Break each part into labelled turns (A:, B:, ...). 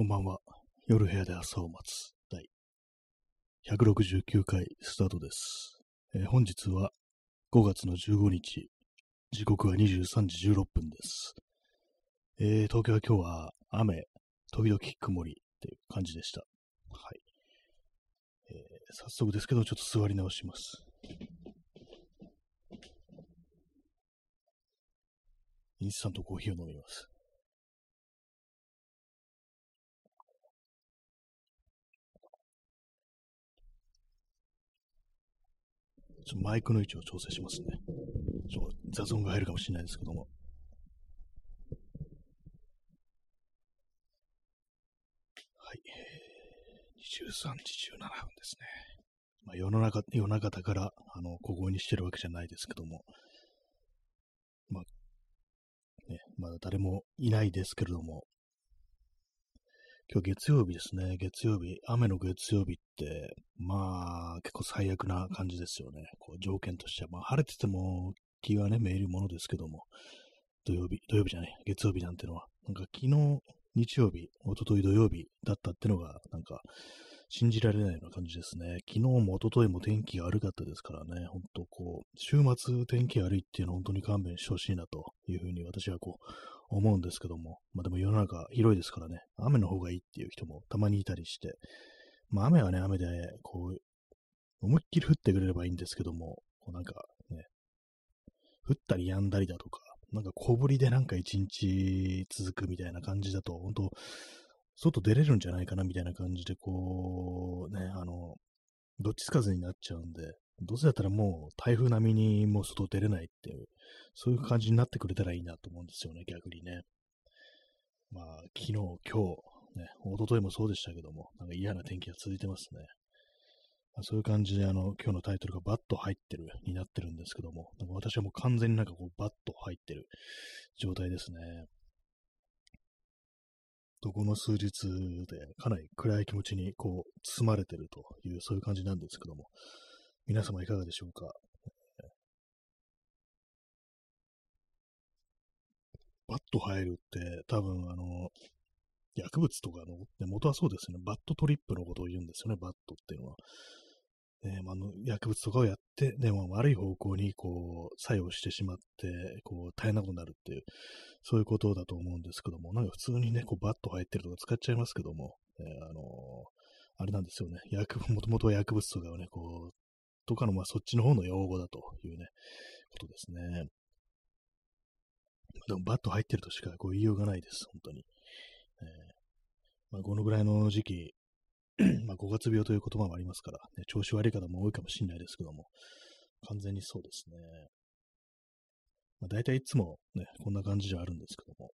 A: こんばんは。夜部屋で朝を待つ第169回スタートです。えー本日は5月の15日、時刻は23時16分です。えー東京は今日は雨、時々曇りっていう感じでした。はい。えー早速ですけど、ちょっと座り直します。インスタントコーヒーを飲みます。ちょマイクの位置を調整しますね。ちょっと雑音が入るかもしれないですけども。はい。23時17分ですね。まあ、世の中、夜中だから、あの、小声にしてるわけじゃないですけども。まあ、ね、まだ誰もいないですけれども。今日月曜日ですね。月曜日、雨の月曜日って、まあ、結構最悪な感じですよね。こう条件としては。まあ、晴れてても気がね、めいるものですけども、土曜日、土曜日じゃない、月曜日なんてのは、なんか昨日、日曜日、おととい土曜日だったってのが、なんか、信じられないような感じですね。昨日も一昨日も天気が悪かったですからね、本当こう、週末天気悪いっていうのは本当に勘弁してほしいなというふうに私はこう、思うんですけども、まあでも世の中広いですからね、雨の方がいいっていう人もたまにいたりして、まあ雨はね、雨で、こう、思いっきり降ってくれればいいんですけども、こうなんかね、降ったり止んだりだとか、なんか小降りでなんか一日続くみたいな感じだと、本当外出れるんじゃないかなみたいな感じで、こう、ね、あの、どっちつかずになっちゃうんで、どうせだったらもう台風並みにもう外出れないっていう、そういう感じになってくれたらいいなと思うんですよね、逆にね。まあ、昨日、今日、ね、一昨日もそうでしたけども、なんか嫌な天気が続いてますね。まあ、そういう感じで、あの、今日のタイトルがバット入ってるになってるんですけども、なんか私はもう完全になんかこう、バット入ってる状態ですね。とこの数日でかなり暗い気持ちにこう、包まれてるという、そういう感じなんですけども、皆様いかがでしょうか？バッド入るって、多分あの、薬物とかの、元はそうですね、バッドトリップのことを言うんですよね、バッドっていうのは。ねまあ、の薬物とかをやって、でも悪い方向にこう作用してしまって、こう大変なことになるっていう、そういうことだと思うんですけども、なんか普通にね、こうバッド入ってるとか使っちゃいますけども、えーあのーあれなんですよね、薬 もともとは薬物とかをね、こう、とかの、まあ、そっちの方の用語だというね、ことですね。でも、バット入ってるとしかこう言いようがないです、本当に。えーまあ、このぐらいの時期、まあ、5月病という言葉もありますから、ね、調子悪い方も多いかもしれないですけども、完全にそうですね。まあ、大体いつもね、こんな感じではあるんですけども。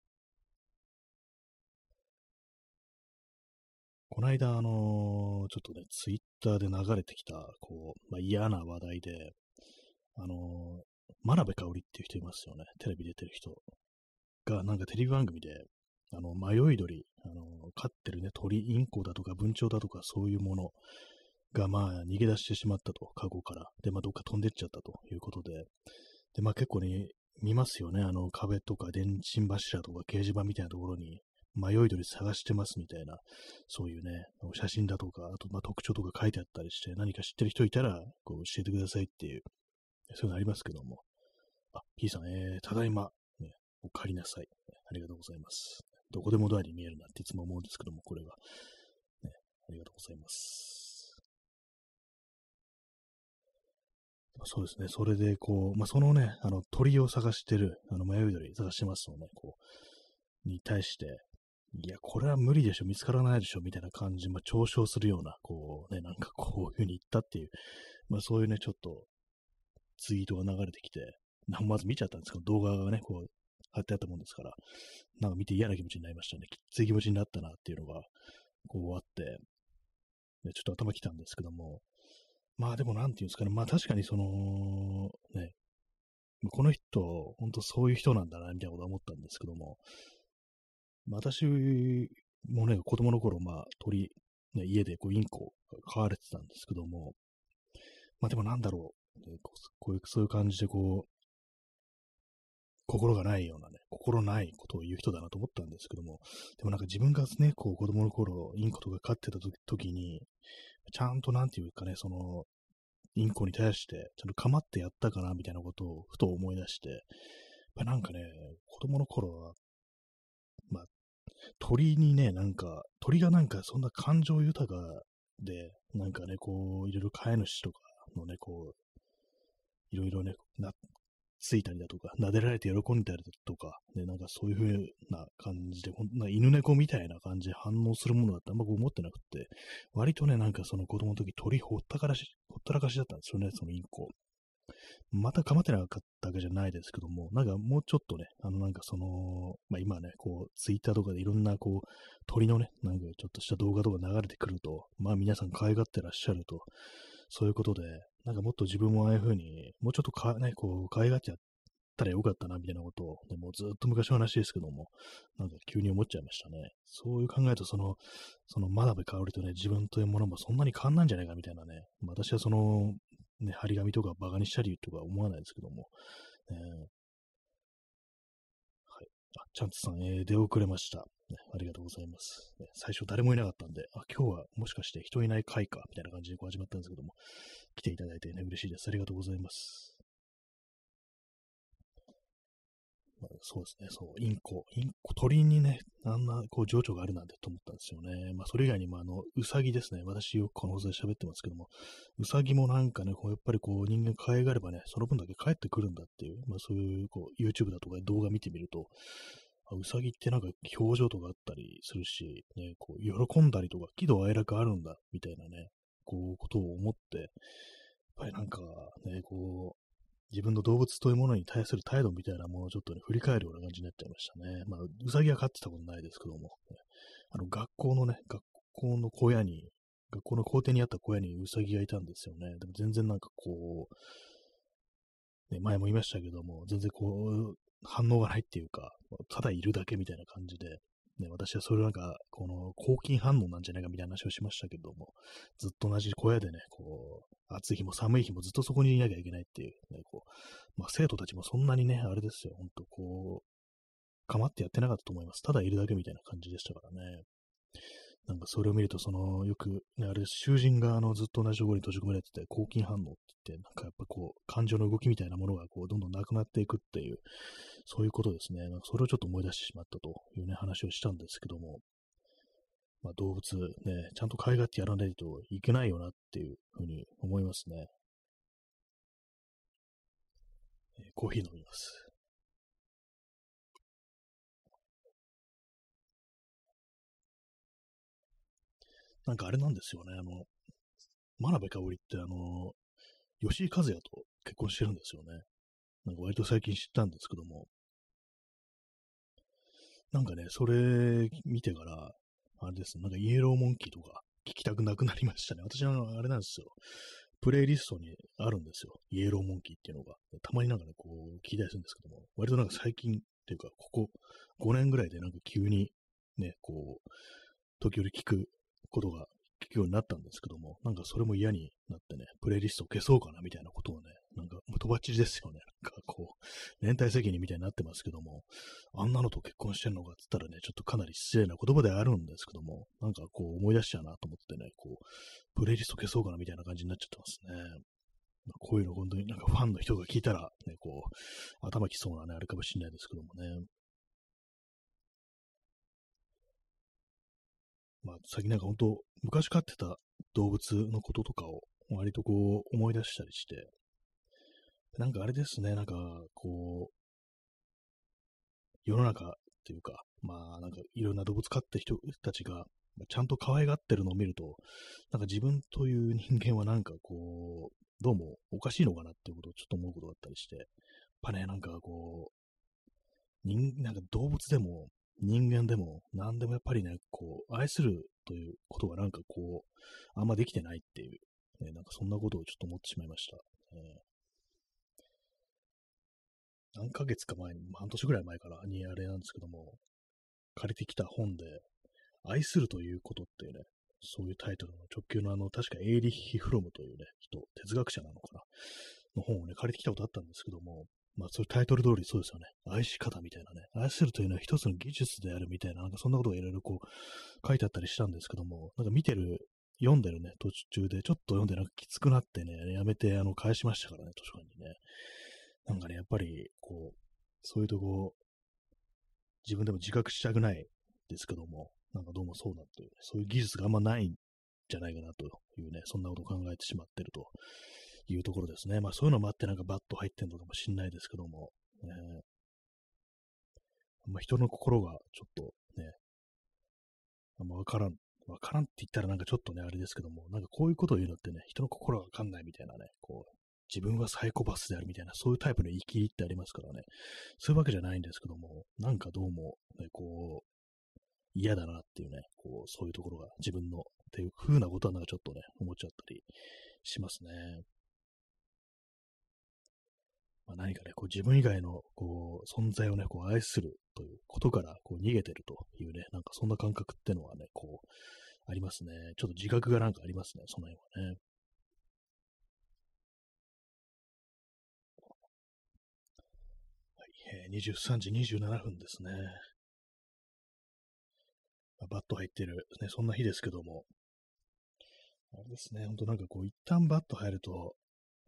A: この間、あのーちょっとね、ツイッターで流れてきた、こう、まあ、嫌な話題で、あのー真鍋かおりっていう人いますよね。テレビ出てる人が、なんかテレビ番組で、あの、迷い鳥、あの、飼ってるね、鳥、インコだとか文鳥だとかそういうものが、まあ、逃げ出してしまったと、カゴから。で、まあ、どっか飛んでっちゃったということで。で、まあ、結構ね、見ますよね。あの、壁とか電信柱とか掲示板みたいなところに、迷い鳥探してますみたいな、そういうね、写真だとか、あと、まあ、特徴とか書いてあったりして、何か知ってる人いたら、こう、教えてくださいっていう、そういうのありますけども。あ、P さん、えー、ただいま、ね、お帰りなさい。ありがとうございます。どこでもドアに見えるなっていつも思うんですけども、これが。ね、ありがとうございます。そうですね。それで、こう、まあ、そのね、あの、鳥を探してる、あの、迷い鳥探してますのね、こう、に対して、いや、これは無理でしょ、見つからないでしょ、みたいな感じ、まあ、嘲笑するような、こうね、なんかこういう風に言ったっていう、まあ、そういうね、ちょっと、ツイートが流れてきて、まず見ちゃったんですけど、動画がね、こう、貼ってあったもんですから、なんか見て嫌な気持ちになりましたね。きつい気持ちになったなっていうのが、こうあって、ね、ちょっと頭きたんですけども、まあでもなんていうんですかね、まあ確かにその、ね、この人、本当そういう人なんだな、みたいなことは思ったんですけども、私もね、子供の頃、まあ鳥、ね、家でこうインコ飼われてたんですけども、まあでもなんだろう、ねこうこういう、そういう感じでこう、心がないようなね、心ないことを言う人だなと思ったんですけども、でもなんか自分がね、こう子供の頃、インコとか飼ってた時に、ちゃんとなんていうかね、その、インコに対して、ちゃんと構ってやったかな、みたいなことをふと思い出して、やっぱなんかね、子供の頃は、まあ、鳥にね、なんか、鳥がなんかそんな感情豊かで、なんかね、こう、いろいろ飼い主とかのね、こう、いろいろね、な、ついたりだとか、撫でられて喜んだりだとか、ね、なんかそういう風な感じで、ほんな犬猫みたいな感じで反応するものだってあんま思ってなくて、割とね、なんかその子供の時鳥ほったからし、ほったらかしだったんですよね、そのインコ。また構ってなかったわけじゃないですけども、なんかもうちょっとね、あのなんかその、まあ今ね、こう、ツイッターとかでいろんなこう、鳥のね、なんかちょっとした動画とか流れてくると、まあ皆さん可愛がってらっしゃると、そういうことで、なんかもっと自分もああいう風に、もうちょっとか、ね、こう、可愛がっちゃったらよかったな、みたいなことを、ね、もうずっと昔の話ですけども、なんか急に思っちゃいましたね。そういう考えと、その、その真鍋香織とね、自分というものもそんなに変わんないんじゃないかみたいなね、私はその、ね、張り紙とかバカにしたりとか思わないですけども、えー、はい。あ、チャンツさん、えー、出遅れました、ね。ありがとうございます、ね。最初誰もいなかったんで、あ、今日はもしかして人いない回か、みたいな感じでこう始まったんですけども、来ていただいてね、嬉しいです。ありがとうございます。まあ、そうですね、そう、インコ、インコ、鳥にね、あんな、こう、情緒があるなんてと思ったんですよね。まあ、それ以外にも、あの、ウサギですね。私よくこの放送で喋ってますけども、ウサギもなんかね、こう、やっぱりこう、人間可愛がればね、その分だけ帰ってくるんだっていう、まあ、そういう、こう、YouTube だとか動画見てみると、ウサギってなんか表情とかあったりするし、ね、こう、喜んだりとか、喜怒哀楽あるんだ、みたいなね、こう、ことを思って、やっぱりなんかね、こう、自分の動物というものに対する態度みたいなものをちょっとね、振り返るような感じになっちゃいましたね。まあ、うさぎは飼ってたことないですけども、ね、あの、学校のね、学校の小屋に、学校の校庭にあった小屋にうさぎがいたんですよね。でも全然なんかこう、ね、前も言いましたけども、全然こう、反応がないっていうか、ただいるだけみたいな感じで、ね、私はそれなんか、この抗菌反応なんじゃないかみたいな話をしましたけども、ずっと同じ小屋でね、こう、暑い日も寒い日もずっとそこにいなきゃいけないっていう、ね、こう、まあ生徒たちもそんなにね、あれですよ、ほんとこう、構ってやってなかったと思います。ただいるだけみたいな感じでしたからね。なんかそれを見ると、その、よく、ね、あれ、囚人があのずっと同じところに閉じ込められてて、抗菌反応って言って、なんかやっぱこう、感情の動きみたいなものがこう、どんどんなくなっていくっていう、そういうことですね。なんかそれをちょっと思い出してしまったというね、話をしたんですけども、まあ動物ね、ちゃんと可愛がってやらないといけないよなっていうふうに思いますね。えー、コーヒー飲みます。なんかあれなんですよね、あの、真鍋かおりってあの、吉井和也と結婚してるんですよね。なんか割と最近知ったんですけども。なんかね、それ見てから、あれです、なんかイエローモンキーとか聞きたくなくなりましたね。私はあれなんですよ。プレイリストにあるんですよ。イエローモンキーっていうのが。たまになんかね、こう、聞いたりするんですけども、割となんか最近っていうか、ここ5年ぐらいでなんか急にね、こう、時折聞くことが聞くようになったんですけども、なんかそれも嫌になってね、プレイリストを消そうかなみたいなことをね、なんか、とばっちりですよね。なんかこう、連帯責任みたいになってますけども、あんなのと結婚してんのかって言ったらね、ちょっとかなり失礼な言葉ではあるんですけども、なんかこう思い出しちゃうなと思ってね、こう、プレイリスト消そうかなみたいな感じになっちゃってますね。まあ、こういうの本当になんかファンの人が聞いたら、ね、こう、頭きそうなね、あれかもしれないですけどもね。まあ、最近なんか本当、昔飼ってた動物のこととかを割とこう思い出したりして、なんかあれですね、なんかこう、世の中っていうか、まあなんかいろんな動物飼って人たちがちゃんと可愛がってるのを見ると、なんか自分という人間はなんかこう、どうもおかしいのかなっていうことをちょっと思うことがあったりして、やっぱね、なんかこう、人、なんか動物でも人間でも何でもやっぱりね、こう、愛するということがなんかこう、あんまできてないっていう、ね、なんかそんなことをちょっと思ってしまいました。えー、何ヶ月か前に、半年ぐらい前からにあれなんですけども、借りてきた本で、愛するということっていうね、そういうタイトルの直球のあの、確かエーリッヒ・フロムというね、人、哲学者なのかな、の本をね、借りてきたことあったんですけども、まあ、そういうタイトル通りそうですよね。愛し方みたいなね。愛するというのは一つの技術であるみたいな、なんかそんなことがいろいろこう書いてあったりしたんですけども、なんか見てる、読んでるね、途中でちょっと読んでなんかきつくなってね、やめてあの返しましたからね、図書館にね。なんかね、やっぱりこう、そういうとこ、自分でも自覚したくないですけども、なんかどうもそうだという、ね、そういう技術があんまないんじゃないかなというね、そんなことを考えてしまってるというところですね。まあそういうのもあってなんかバッと入ってんのかもしんないですけども、ね、まあ人の心がちょっとね、あんまわからん、わからんって言ったらなんかちょっとね、あれですけども、なんかこういうことを言うのってね、人の心がわかんないみたいなね、こう、自分はサイコパスであるみたいな、そういうタイプの生きってありますからね、そういうわけじゃないんですけども、なんかどうも、ね、こう、嫌だなっていうね、こう、そういうところが自分のっていう風なことはなんかちょっとね、思っちゃったりしますね。まあ、何かね、こう自分以外のこう存在をね、こう愛するということからこう逃げてるというね、なんかそんな感覚ってのはね、こう、ありますね。ちょっと自覚がなんかありますね、その辺はね。はい、えー、23時27分ですね。まあ、バット入ってる、ね、そんな日ですけども、あれですね、ほんとなんかこう、一旦バット入ると、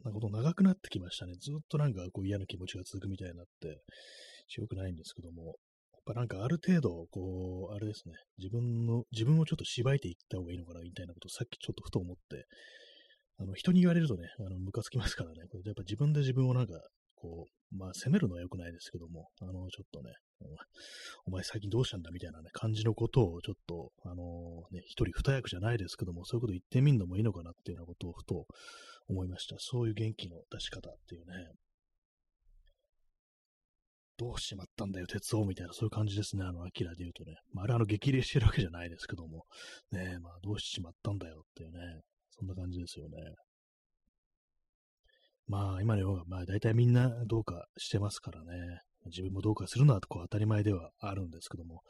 A: なんかこと長くなってきましたね。ずっとなんかこう嫌な気持ちが続くみたいになって、強くないんですけども、やっぱなんかある程度、こう、あれですね、自分の、自分をちょっと縛いていった方がいいのかな、みたいなことをさっきちょっとふと思って、あの、人に言われるとね、あの、ムカつきますからね、これやっぱ自分で自分をなんか、こう、まあ、責めるのは良くないですけども、あの、ちょっとね、お前最近どうしたんだみたいなね、感じのことをちょっと、あのね、一人二役じゃないですけども、そういうこと言ってみんのもいいのかなっていうようなことをふと思いました。そういう元気の出し方っていうね。どうしまったんだよ、鉄夫みたいな、そういう感じですね。あの、アキラで言うとね。まあ、あれ、あの、激励してるわけじゃないですけども。ねまあ、どうしちまったんだよっていうね。そんな感じですよね。まあ、今のような、まあ、大体みんなどうかしてますからね。自分もどうかするのはこう当たり前ではあるんですけども、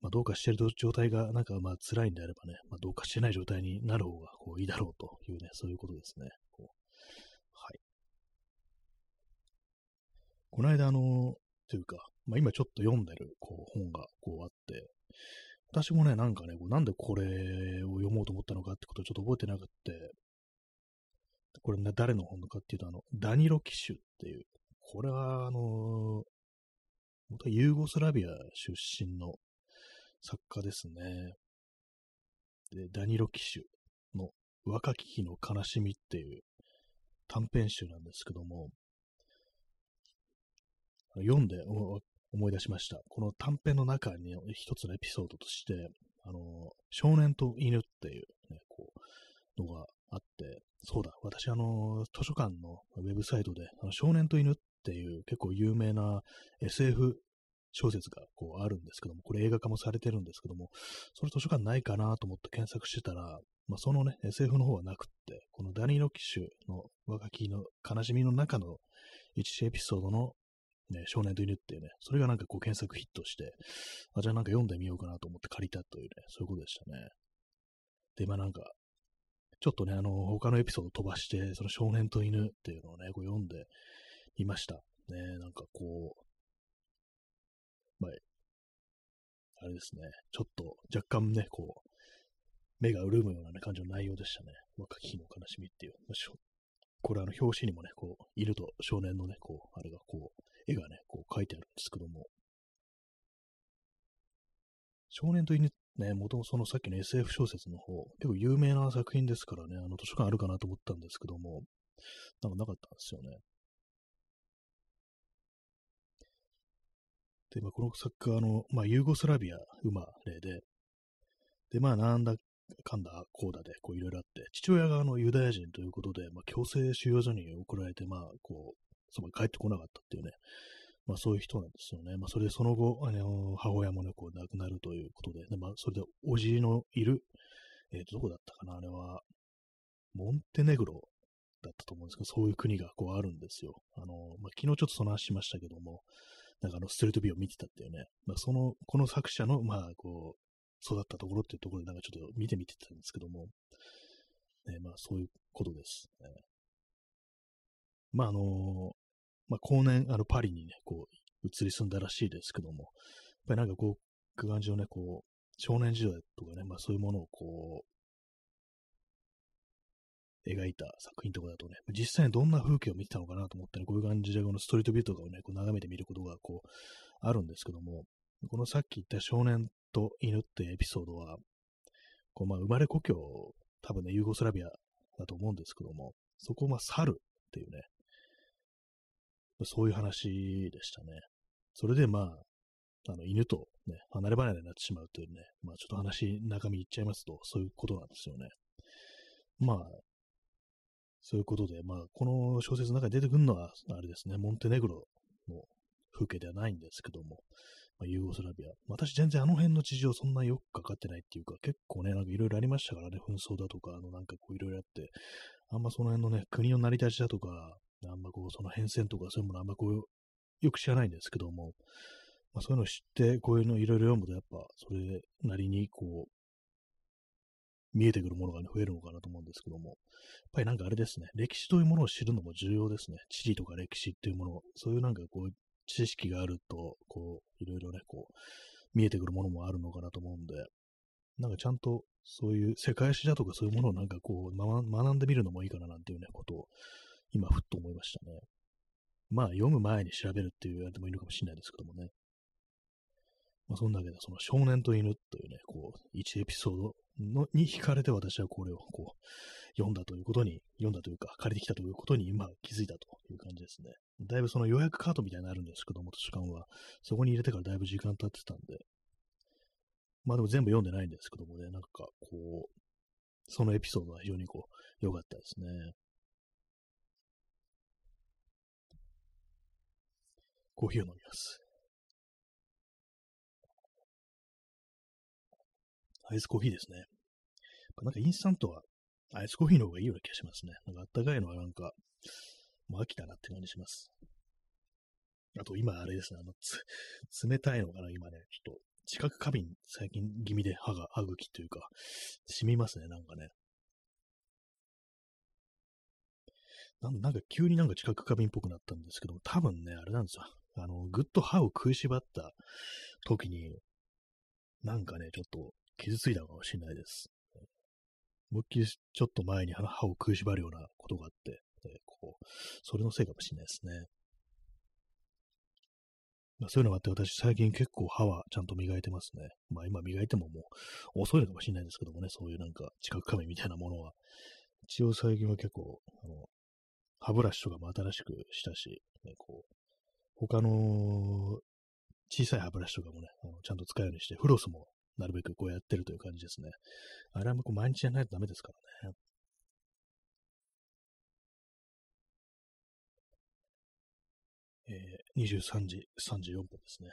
A: まあ、どうかしてる状態がなんかまあ辛いんであればね、まあ、どうかしてない状態になる方がこういいだろうというね、そういうことですね。こはい。この間、あの、というか、まあ、今ちょっと読んでるこう本がこうあって、私もね、なんかね、なんでこれを読もうと思ったのかってことをちょっと覚えてなくて、これね、誰の本かっていうと、あの、ダニロ・キシュっていう、これは、あの、元ユーゴスラビア出身の作家ですね。で、ダニロ・キシュの若き日の悲しみっていう短編集なんですけども、読んで思い出しました。この短編の中に一つのエピソードとして、あの、少年と犬っていうね、こう、のがあって、そうだ、私あの、図書館のウェブサイトで、あの少年と犬っていう結構有名な SF 小説がこうあるんですけども、これ映画化もされてるんですけども、それ図書館ないかなと思って検索してたら、まあ、そのね、SF の方はなくって、このダニー・ロキシュの若きの悲しみの中の一エピソードの、ね、少年と犬っていうね、それがなんかこう検索ヒットして、あ、じゃあなんか読んでみようかなと思って借りたというね、そういうことでしたね。で、まあなんか、ちょっとね、あの、他のエピソード飛ばして、その少年と犬っていうのをね、こう読んでいました。ね、なんかこう、まあ、あれですね、ちょっと若干ね、こう、目が潤むような、ね、感じの内容でしたね。若き日の悲しみっていう。これあの表紙にもね、こう、犬と少年のね、こう、あれがこう、絵がね、こう書いてあるんですけども、少年と犬っね、元々そのさっきの SF 小説の方、結構有名な作品ですからね、あの図書館あるかなと思ったんですけども、なんかなかったんですよね。で、まあ、この作家、の、まあ、ユーゴスラビア生まれで、で、まあ、なんだかんだ、こうだで、こう、いろいろあって、父親があのユダヤ人ということで、まあ、強制収容所に送られて、まあ、こう、そば帰ってこなかったっていうね、まあ、そういう人なんですよね。まあ、それでその後、あの母親もね、こう、亡くなるということで、でまあ、それで、おじのいる、えっ、ー、と、どこだったかな、あれは、モンテネグロだったと思うんですけど、そういう国がこうあるんですよ。あの、まあ、昨日ちょっとその話しましたけども、なんかあの、ストリートビューを見てたっていうね、まあ、その、この作者の、まあ、こう、育ったところっていうところでなんかちょっと見てみてたんですけども、ね、まあ、そういうことです、ね。まあ、あのまあ、後年、あの、パリにね、こう、移り住んだらしいですけども、やっぱりなんかこう、空間上ね、こう、少年時代とかね、まあそういうものをこう、描いた作品とかだとね、実際にどんな風景を見てたのかなと思ってね、こういう感じでこのストリートビューとかをね、こう眺めてみることがこう、あるんですけども、このさっき言った少年と犬ってエピソードは、こうまあ生まれ故郷、多分ね、ユーゴスラビアだと思うんですけども、そこをまあ去るっていうね、そういう話でしたね。それでまあ、あの、犬とね、離れ離れになってしまうというね、まあちょっと話、中身言っちゃいますと、そういうことなんですよね。まあ、そういうことで、まあ、この小説の中に出てくるのは、あれですね、モンテネグロの風景ではないんですけども、まあ、ユーゴスラビア。私全然あの辺の地上そんなよくかかってないっていうか、結構ね、なんかいろいろありましたからね、紛争だとか、あのなんかこういろいろあって、あんまその辺のね、国の成り立ちだとか、あんまこう、その変遷とかそういうものあんまこう、よく知らないんですけども、まあ、そういうのを知って、こういうのいろいろ読むと、やっぱ、それなりに、こう、見えてくるものが、ね、増えるのかなと思うんですけども、やっぱりなんかあれですね、歴史というものを知るのも重要ですね。地理とか歴史っていうもの、そういうなんかこう、知識があると、こう、いろいろね、こう、見えてくるものもあるのかなと思うんで、なんかちゃんとそういう世界史だとかそういうものをなんかこう、学んでみるのもいいかななんていうね、ことを今ふっと思いましたね。まあ読む前に調べるっていうやりでもいいのかもしれないですけどもね。まあ、そんだけで、その少年と犬というね、こう、1エピソードのに惹かれて私はこれをこう、読んだということに、読んだというか、借りてきたということに今気づいたという感じですね。だいぶその予約カードみたいになるんですけども、図書館は。そこに入れてからだいぶ時間経ってたんで。まあでも全部読んでないんですけどもね、なんかこう、そのエピソードは非常にこう、良かったですね。コーヒーを飲みます。アイスコーヒーですね。なんかインスタントはアイスコーヒーの方がいいような気がしますね。なんかあったかいのはなんか、もう飽きたなって感じします。あと今あれですね、あの、つ、冷たいのかな、今ね、ちょっと、知覚過敏最近気味で歯が、歯茎というか、染みますね、なんかね。なんなんか急になんか知覚過敏っぽくなったんですけど、多分ね、あれなんですよ。あの、ぐっと歯を食いしばった時に、なんかね、ちょっと傷ついたのかもしれないです。思いっきりちょっと前に歯を食いしばるようなことがあって、こう、それのせいかもしれないですね。まあ、そういうのがあって、私最近結構歯はちゃんと磨いてますね。まあ今磨いてももう遅いのかもしれないですけどもね、そういうなんか知覚過敏みたいなものは。一応最近は結構、あの、歯ブラシとかも新しくしたし、ね、こう、他の小さい歯ブラシとかもね、あのちゃんと使うようにして、フロスもなるべくこうやってるという感じですね。あれはもう毎日やらないとダメですからね。えー、23時34分ですね。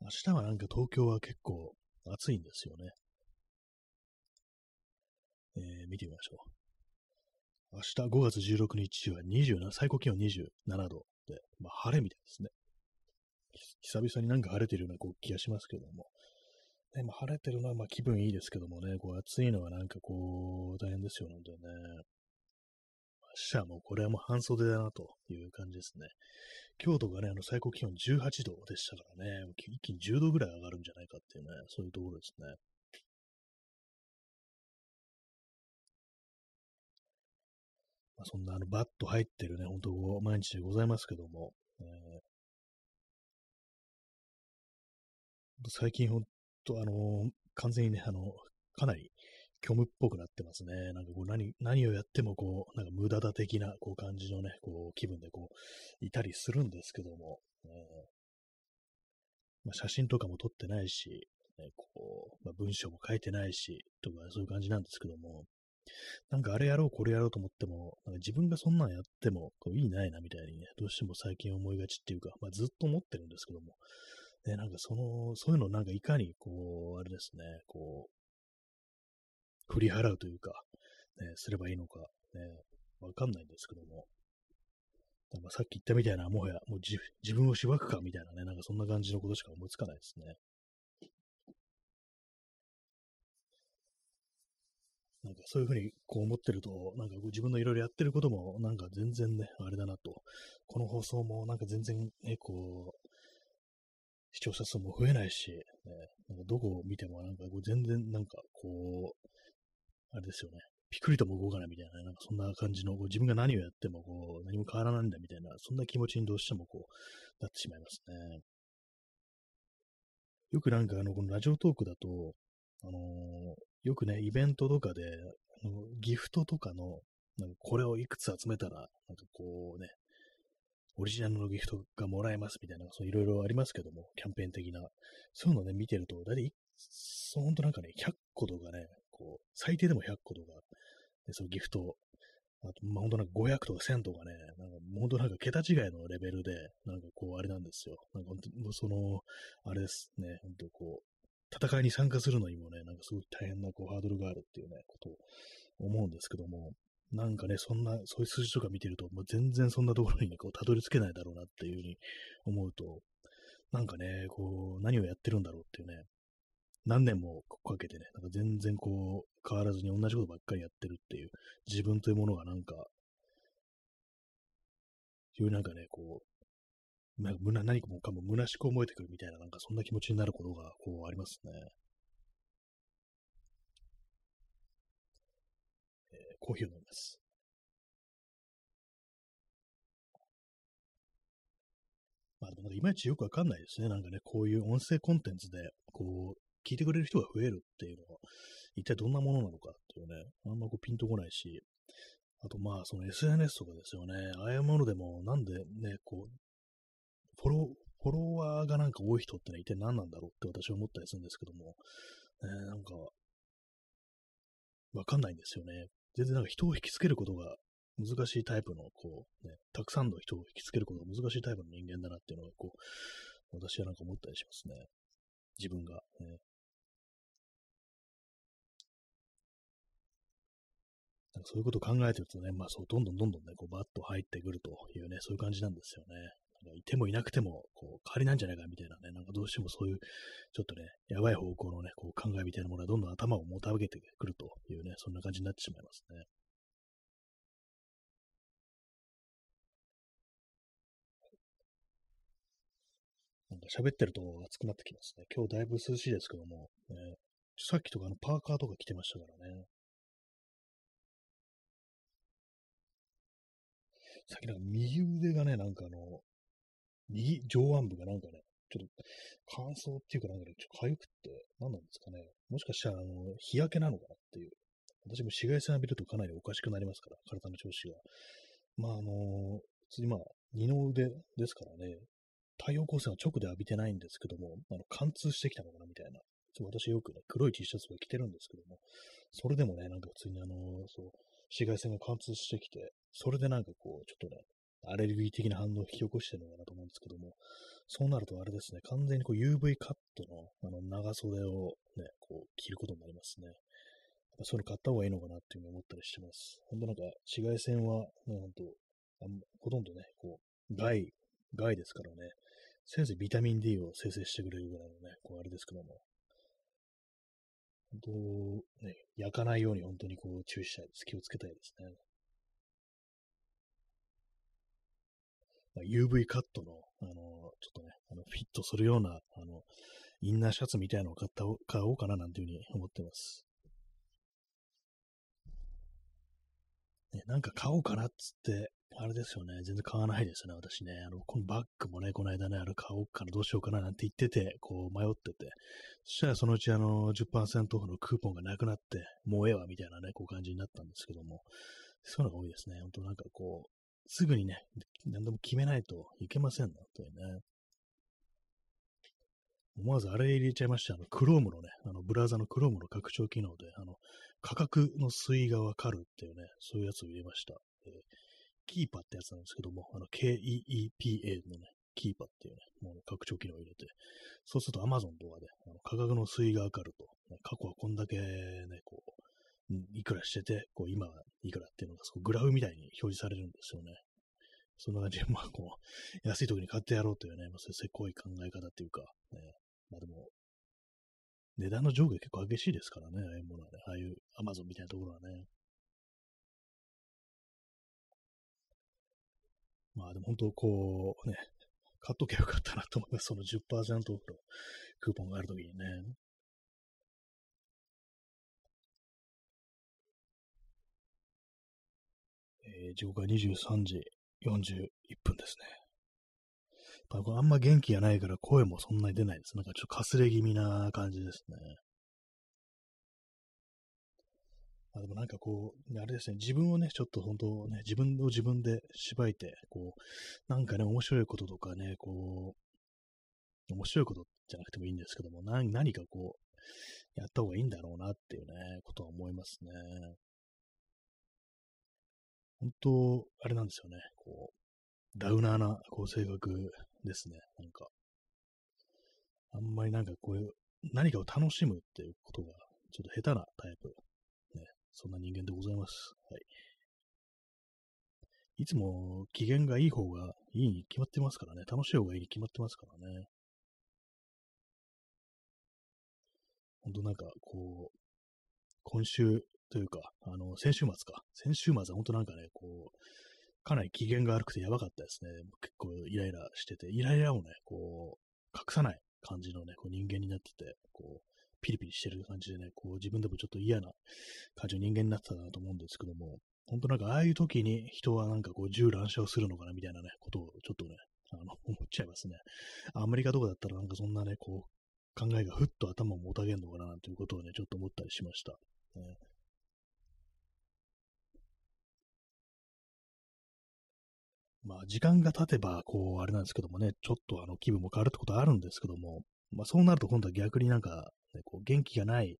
A: 明日はなんか東京は結構暑いんですよね。えー、見てみましょう。明日5月16日は27、最高気温27度で、まあ、晴れみたいですね。久々になんか晴れてるようなこう気がしますけども。ね、まあ、晴れてるのはま気分いいですけどもね、こう暑いのはなんかこう大変ですよ、本当にね。明日はもうこれはもう半袖だなという感じですね。京都がね、あの最高気温18度でしたからね、一気に10度ぐらい上がるんじゃないかっていうね、そういうところですね。まあ、そんなあのバッと入ってるね、本当毎日でございますけども、えー、最近ほんと、あのー、完全にね、あの、かなり虚無っぽくなってますね。なんかこう何、何をやってもこう、なんか無駄だ的なこう感じのね、こう気分でこう、いたりするんですけども、えー、まあ、写真とかも撮ってないし、ね、こう、まあ、文章も書いてないし、とかそういう感じなんですけども、なんかあれやろう、これやろうと思っても、なんか自分がそんなんやっても、こういいないなみたいにね、どうしても最近思いがちっていうか、まあ、ずっと思ってるんですけども、ね、なんかその、そういうのなんかいかに、こう、あれですね、こう、振り払うというか、ね、すればいいのか、ね、わかんないんですけども、まあさっき言ったみたいな、もはや、もう自分をしばくかみたいなね、なんかそんな感じのことしか思いつかないですね。なんかそういうふうにこう思ってると、なんかこう自分のいろいろやってることも、なんか全然ね、あれだなと。この放送もなんか全然ね、こう、視聴者数も増えないし、ね、なんかどこを見てもなんかこう全然なんかこう、あれですよね。ピクリとも動かないみたいな、なんかそんな感じの、こう自分が何をやってもこう何も変わらないんだみたいな、そんな気持ちにどうしてもこうなってしまいますね。よくなんかあの、このラジオトークだと、あのー、よくね、イベントとかで、ギフトとかの、なんかこれをいくつ集めたら、なんかこうね、オリジナルのギフトがもらえますみたいな、そういろいろありますけども、キャンペーン的な。そういうのね、見てると、だいたい、そう、ほんとなんかね、100個とかね、こう、最低でも100個とか、でそのギフト、あと、まあ、ほんとなんか500とか1000とかね、なんか、ほんとなんか桁違いのレベルで、なんかこう、あれなんですよ。なんかほんと、その、あれですね、ほんとこう、戦いに参加するのにもね、なんかすごい大変なこうハードルがあるっていうね、ことを思うんですけども、なんかね、そんな、そういう数字とか見てると、もう全然そんなところにね、こう、たどり着けないだろうなっていうふうに思うと、なんかね、こう、何をやってるんだろうっていうね、何年もかけてね、なんか全然こう、変わらずに同じことばっかりやってるっていう、自分というものがなんか、そういうなんかね、こう、なんか胸何かもかも虚しく思えてくるみたいな、なんかそんな気持ちになることが、こう、ありますね。えー、コーヒーを飲みます。まあでもいまいちよくわかんないですね。なんかね、こういう音声コンテンツで、こう、聞いてくれる人が増えるっていうのは、一体どんなものなのかっていうね、あんまこうピンとこないし、あとまあ、その SNS とかですよね。ああいうものでも、なんでね、こう、フォロー、フォロワーがなんか多い人ってね、一体何なんだろうって私は思ったりするんですけども、えー、なんか、わかんないんですよね。全然なんか人を引きつけることが難しいタイプの、こう、ね、たくさんの人を引きつけることが難しいタイプの人間だなっていうのが、こう、私はなんか思ったりしますね。自分が、ね。なんかそういうことを考えてるとね、まあそう、どんどんどんどんね、こうバッと入ってくるというね、そういう感じなんですよね。なんかいてもいなくても、こう、代わりなんじゃないかみたいなね、なんかどうしてもそういう、ちょっとね、やばい方向のね、こう考えみたいなものがどんどん頭をもたげてくるというね、そんな感じになってしまいますね。なんか喋ってると暑くなってきますね。今日だいぶ涼しいですけども、ね、さっきとかあのパーカーとか着てましたからね。さっきなんか右腕がね、なんかあの、右上腕部がなんかね、ちょっと乾燥っていうかなんかね、ちょっと痒くって、何なんですかね。もしかしたらあの、日焼けなのかなっていう。私も紫外線浴びるとかなりおかしくなりますから、体の調子が。まああの、次まあ、二の腕ですからね、太陽光線は直で浴びてないんですけども、あの貫通してきたのかなみたいな。私よくね、黒い T シャツを着てるんですけども、それでもね、なんか普通にあの、そう、紫外線が貫通してきて、それでなんかこう、ちょっとね、アレルギー的な反応を引き起こしてるのかなと思うんですけども、そうなるとあれですね、完全にこう UV カットのあの長袖をね、こう着ることになりますね。そういうの買った方がいいのかなっていうふうに思ったりしてます。ほんとなんか紫外線はね、ほんと、んほとんどね、こう、害、害ですからね、せいぜいビタミン D を生成してくれるぐらいのね、こうあれですけども、本当、ね、焼かないように本当にこう注意したいです。気をつけたいですね。まあ、UV カットの、あの、ちょっとね、あのフィットするような、あの、インナーシャツみたいなのを買った買おうかななんていうふうに思ってます。ね、なんか買おうかなっつって、あれですよね。全然買わないですね、私ね。あの、このバッグもね、この間ね、あれ買おうかな、どうしようかななんて言ってて、こう迷ってて。そしたらそのうちあの、10%オフのクーポンがなくなって、もうええわ、みたいなね、こう感じになったんですけども。そういうのが多いですね。本当なんかこう、すぐにね、何でも決めないといけませんね、本当にね。思わずあれ入れちゃいました。あの、クロームのね、あの、ブラウザのクロームの拡張機能で、あの、価格の推移がわかるっていうね、そういうやつを入れました。えー、キーパーってやつなんですけども、あの、KEEPA のね、キーパーっていうね、もう拡張機能を入れて、そうすると Amazon とかであの価格の推移がわかると、ね、過去はこんだけね、こう、いくらしてて、こう、今はいくらっていうのが、グラフみたいに表示されるんですよね。そんな感じで、まあ、こう、安い時に買ってやろうというね、まあ、そういうせこい考え方っていうか、ね、まあでも、値段の上下結構激しいですからね、ああいうものはね、ああいうアマゾンみたいなところはね。まあでも本当こうね、買っとけばよかったなと思います。その10%オフのクーポンがあるときにね。えー、時刻は23時41分ですね。やっぱあんま元気がないから声もそんなに出ないです。なんかちょっとかすれ気味な感じですね。あ、でもなんかこう、あれですね、自分をね、ちょっと本当ね、自分を自分で縛いて、こう、なんかね、面白いこととかね、こう、面白いことじゃなくてもいいんですけども、何何かこう、やった方がいいんだろうなっていうね、ことは思いますね。本当、あれなんですよね、こう、ダウナーな、こう、性格ですね、なんか。あんまりなんかこういう、何かを楽しむっていうことが、ちょっと下手なタイプ。ね、そんな人間でございます。はい。いつも機嫌がいい方がいいに決まってますからね。楽しい方がいいに決まってますからね。ほんとなんか、こう、今週というか、あの、先週末か。先週末は本当なんかね、こう、かなり機嫌が悪くてやばかったですね。結構イライラしてて、イライラをね、こう、隠さない感じのね、こう人間になってて、こう、ピリピリしてる感じでね、こう自分でもちょっと嫌な感じの人間になってたなと思うんですけども、本当なんかああいう時に人はなんかこう銃乱射をするのかなみたいなね、ことをちょっとね、あの、思っちゃいますね。アメリカとかだったらなんかそんなね、こう、考えがふっと頭をもたげんのかなということをね、ちょっと思ったりしました。ね、まあ、時間が経てば、こう、あれなんですけどもね、ちょっとあの気分も変わるってことはあるんですけども、まあ、そうなると今度は逆になんか、ね、こう元気がない、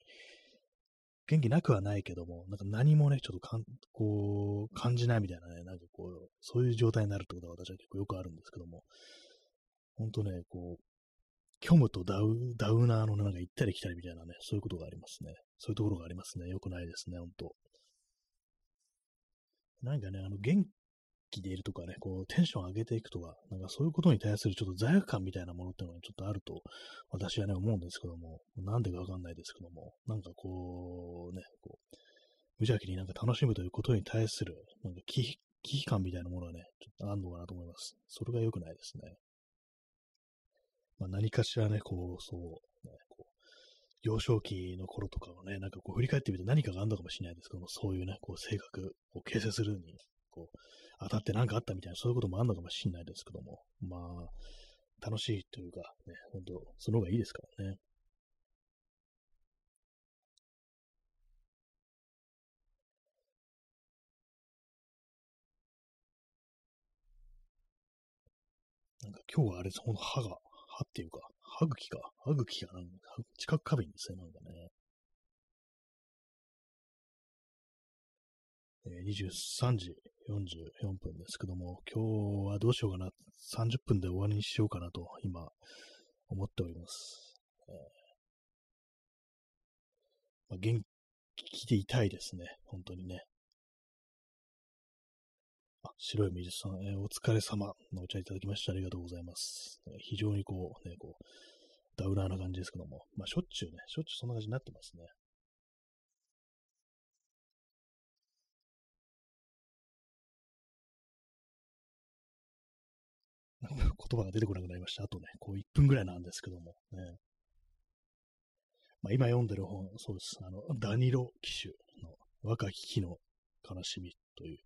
A: 元気なくはないけども、なんか何もね、ちょっとかん、こう、感じないみたいなね、なんかこう、そういう状態になるってことは私は結構よくあるんですけども、本当ね、こう、虚無とダウダウナーのなんか行ったり来たりみたいなね、そういうことがありますね。そういうところがありますね。よくないですね、ほんと。なんかね、あの、元気でいるとかね、こう、テンション上げていくとか、なんかそういうことに対するちょっと罪悪感みたいなものっていうのがちょっとあると、私はね、思うんですけども、なんでかわかんないですけども、なんかこう、ね、こう、無邪気になんか楽しむということに対する、なんか危機感みたいなものはね、ちょっとあるのかなと思います。それが良くないですね。まあ、何かしらね、こう、そう、ね、こう、幼少期の頃とかをね、なんかこう振り返ってみると何かがあるのかもしれないですけども、そういうね、こう性格を形成するに、こう、当たって何かあったみたいな、そういうこともあるのかもしれないですけども、まあ、楽しいというか、ね、本当その方がいいですからね。なんか今日はあれです、ほんと歯が、歯っていうか、歯茎か、歯茎がなんか、近く過敏ですね、なんかね。え23時44分ですけども、今日はどうしようかな、30分で終わりにしようかなと、今、思っております。えーまあ、元気でいたいですね、本当にね。あ、白い水さん、えー、お疲れ様のお茶いただきましてありがとうございます。えー、非常にこう、ね、こう、ダウナーな感じですけども、まあ、しょっちゅうね、しょっちゅうそんな感じになってますね。言葉が出てこなくなりました。あとね、こう1分ぐらいなんですけどもね。まあ、今読んでる本、そうです。あの、ダニロ騎手の若き日の悲しみという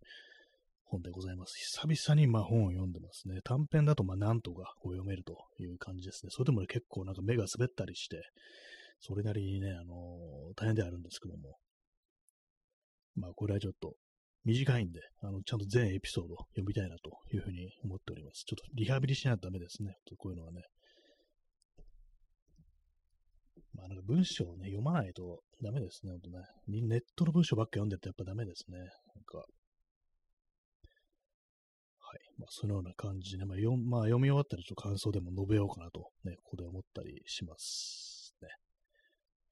A: 本でございます。久々にまあ本を読んでますね。短編だとまあなんとかこう読めるという感じですね。それでもね、結構なんか目が滑ったりして、それなりにね、あのー、大変ではあるんですけども。まあこれはちょっと短いんで、あの、ちゃんと全エピソード読みたいなというふうに思っております。ちょっとリハビリしないとダメですね。こういうのはね。まあなんか文章をね、読まないとダメですね。ほんとね。ネットの文章ばっか読んでるとやっぱダメですね。なんか。はい。まあそのような感じで、まあ、読まあ、読み終わったらちょっと感想でも述べようかなとね、ここで思ったりしますね。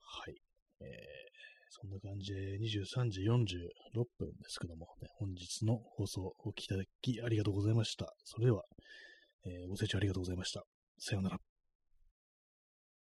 A: はい。えーそんな感じで23時46分ですけども、ね、本日の放送をお聞きいただきありがとうございました。それでは、えー、ご清聴ありがとうございました。さようなら。